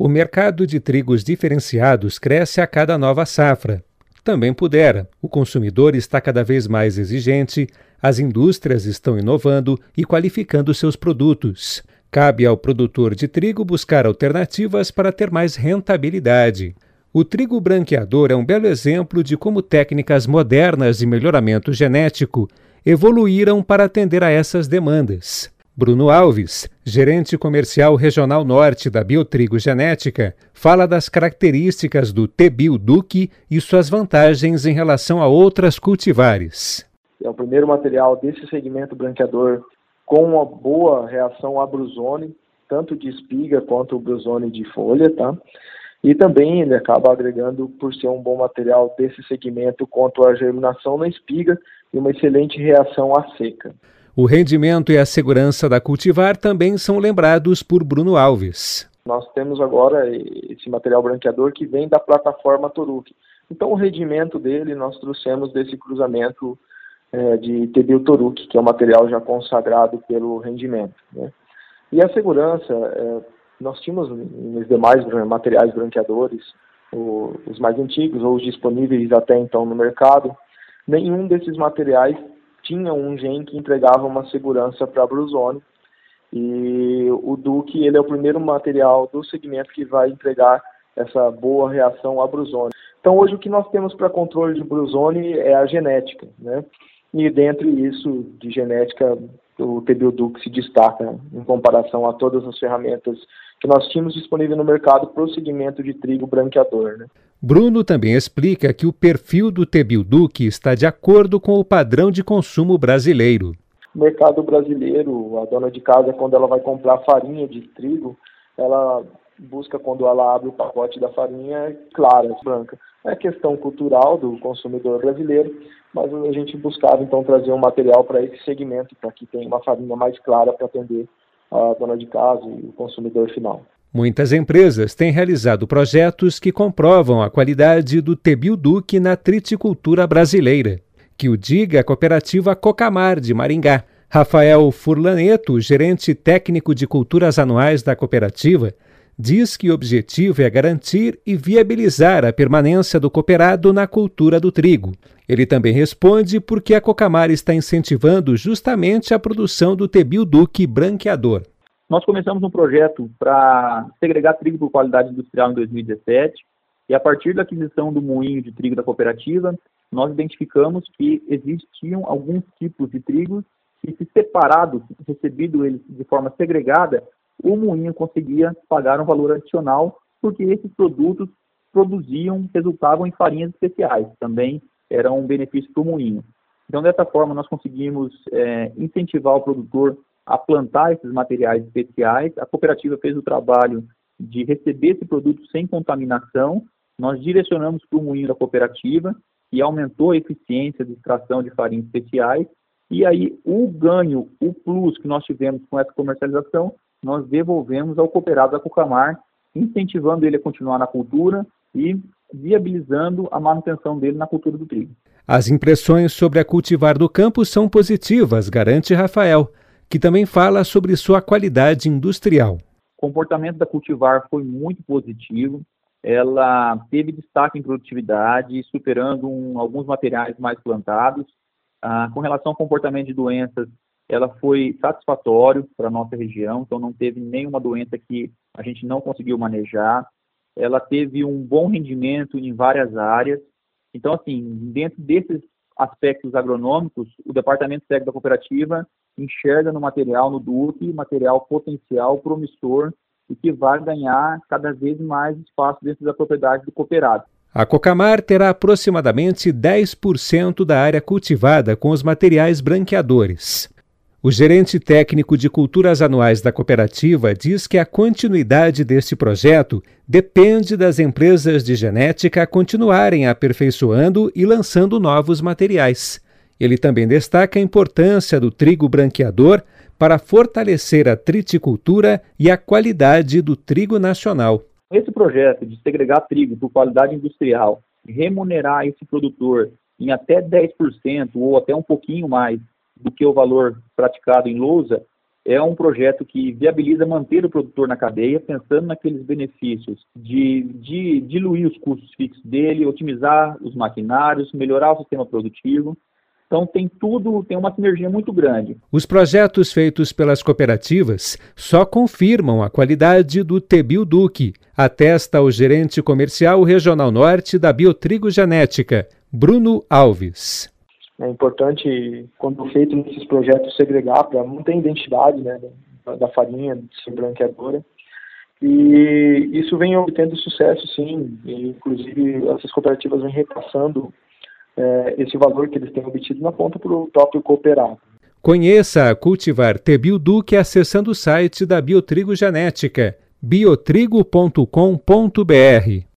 O mercado de trigos diferenciados cresce a cada nova safra. Também pudera. O consumidor está cada vez mais exigente, as indústrias estão inovando e qualificando seus produtos. Cabe ao produtor de trigo buscar alternativas para ter mais rentabilidade. O trigo branqueador é um belo exemplo de como técnicas modernas de melhoramento genético evoluíram para atender a essas demandas. Bruno Alves, gerente comercial regional norte da Biotrigo Genética, fala das características do Tebil Duque e suas vantagens em relação a outras cultivares. É o primeiro material desse segmento branqueador com uma boa reação à brusone, tanto de espiga quanto brusone de folha, tá? E também ele acaba agregando, por ser um bom material desse segmento, quanto à germinação na espiga e uma excelente reação à seca. O rendimento e a segurança da cultivar também são lembrados por Bruno Alves. Nós temos agora esse material branqueador que vem da plataforma Toruk. Então, o rendimento dele nós trouxemos desse cruzamento é, de Tebil Toruk, que é um material já consagrado pelo rendimento. Né? E a segurança, é, nós tínhamos nos demais materiais branqueadores, o, os mais antigos ou os disponíveis até então no mercado, nenhum desses materiais tinha um gene que entregava uma segurança para Bruzone. E o Duque ele é o primeiro material do segmento que vai entregar essa boa reação à Bruzone. Então hoje o que nós temos para controle de Bruzone é a genética, né? E dentre isso, de genética, o TBIODUC se destaca em comparação a todas as ferramentas que nós tínhamos disponível no mercado para o segmento de trigo branqueador. Né? Bruno também explica que o perfil do Tebilduc está de acordo com o padrão de consumo brasileiro. O mercado brasileiro, a dona de casa, quando ela vai comprar farinha de trigo, ela busca, quando ela abre o pacote da farinha, clara, branca. É questão cultural do consumidor brasileiro, mas a gente buscava então trazer um material para esse segmento, para que tenha uma farinha mais clara para atender a dona de casa e o consumidor final. Muitas empresas têm realizado projetos que comprovam a qualidade do Tebil Duque na triticultura brasileira. Que o diga a cooperativa Cocamar de Maringá. Rafael Furlaneto, gerente técnico de culturas anuais da cooperativa, diz que o objetivo é garantir e viabilizar a permanência do cooperado na cultura do trigo. Ele também responde por que a Cocamar está incentivando justamente a produção do Tebil Duque branqueador. Nós começamos um projeto para segregar trigo por qualidade industrial em 2017 e a partir da aquisição do moinho de trigo da cooperativa, nós identificamos que existiam alguns tipos de trigo que, se separados, recebido eles de forma segregada, o moinho conseguia pagar um valor adicional, porque esses produtos produziam, resultavam em farinhas especiais, também era um benefício para o moinho. Então, dessa forma, nós conseguimos é, incentivar o produtor a plantar esses materiais especiais. A cooperativa fez o trabalho de receber esse produto sem contaminação. Nós direcionamos para o moinho da cooperativa e aumentou a eficiência de extração de farinhas especiais. E aí, o ganho, o plus que nós tivemos com essa comercialização nós devolvemos ao cooperado da Cucamar, incentivando ele a continuar na cultura e viabilizando a manutenção dele na cultura do trigo. As impressões sobre a cultivar do campo são positivas, garante Rafael, que também fala sobre sua qualidade industrial. O comportamento da cultivar foi muito positivo. Ela teve destaque em produtividade, superando um, alguns materiais mais plantados. Ah, com relação ao comportamento de doenças, ela foi satisfatório para a nossa região, então não teve nenhuma doença que a gente não conseguiu manejar. Ela teve um bom rendimento em várias áreas. Então, assim, dentro desses aspectos agronômicos, o departamento técnico da cooperativa enxerga no material, no Duque, material potencial, promissor e que vai ganhar cada vez mais espaço dentro da propriedade do cooperado. A Cocamar terá aproximadamente 10% da área cultivada com os materiais branqueadores. O gerente técnico de culturas anuais da cooperativa diz que a continuidade deste projeto depende das empresas de genética continuarem aperfeiçoando e lançando novos materiais. Ele também destaca a importância do trigo branqueador para fortalecer a triticultura e a qualidade do trigo nacional. Esse projeto de segregar trigo por qualidade industrial, remunerar esse produtor em até 10% ou até um pouquinho mais do que o valor praticado em lousa, é um projeto que viabiliza manter o produtor na cadeia, pensando naqueles benefícios de, de diluir os custos fixos dele, otimizar os maquinários, melhorar o sistema produtivo. Então tem tudo, tem uma sinergia muito grande. Os projetos feitos pelas cooperativas só confirmam a qualidade do Tebil Duque, atesta o gerente comercial regional norte da Biotrigo Genética, Bruno Alves. É importante, quando feito esses projetos, segregar para manter a identidade né, da farinha, de ser branqueadora. E isso vem obtendo sucesso, sim. E, inclusive, essas cooperativas vêm repassando é, esse valor que eles têm obtido na ponta para o próprio cooperado. Conheça a Cultivar Tebil Duque acessando o site da Biotrigo Genética, biotrigo.com.br.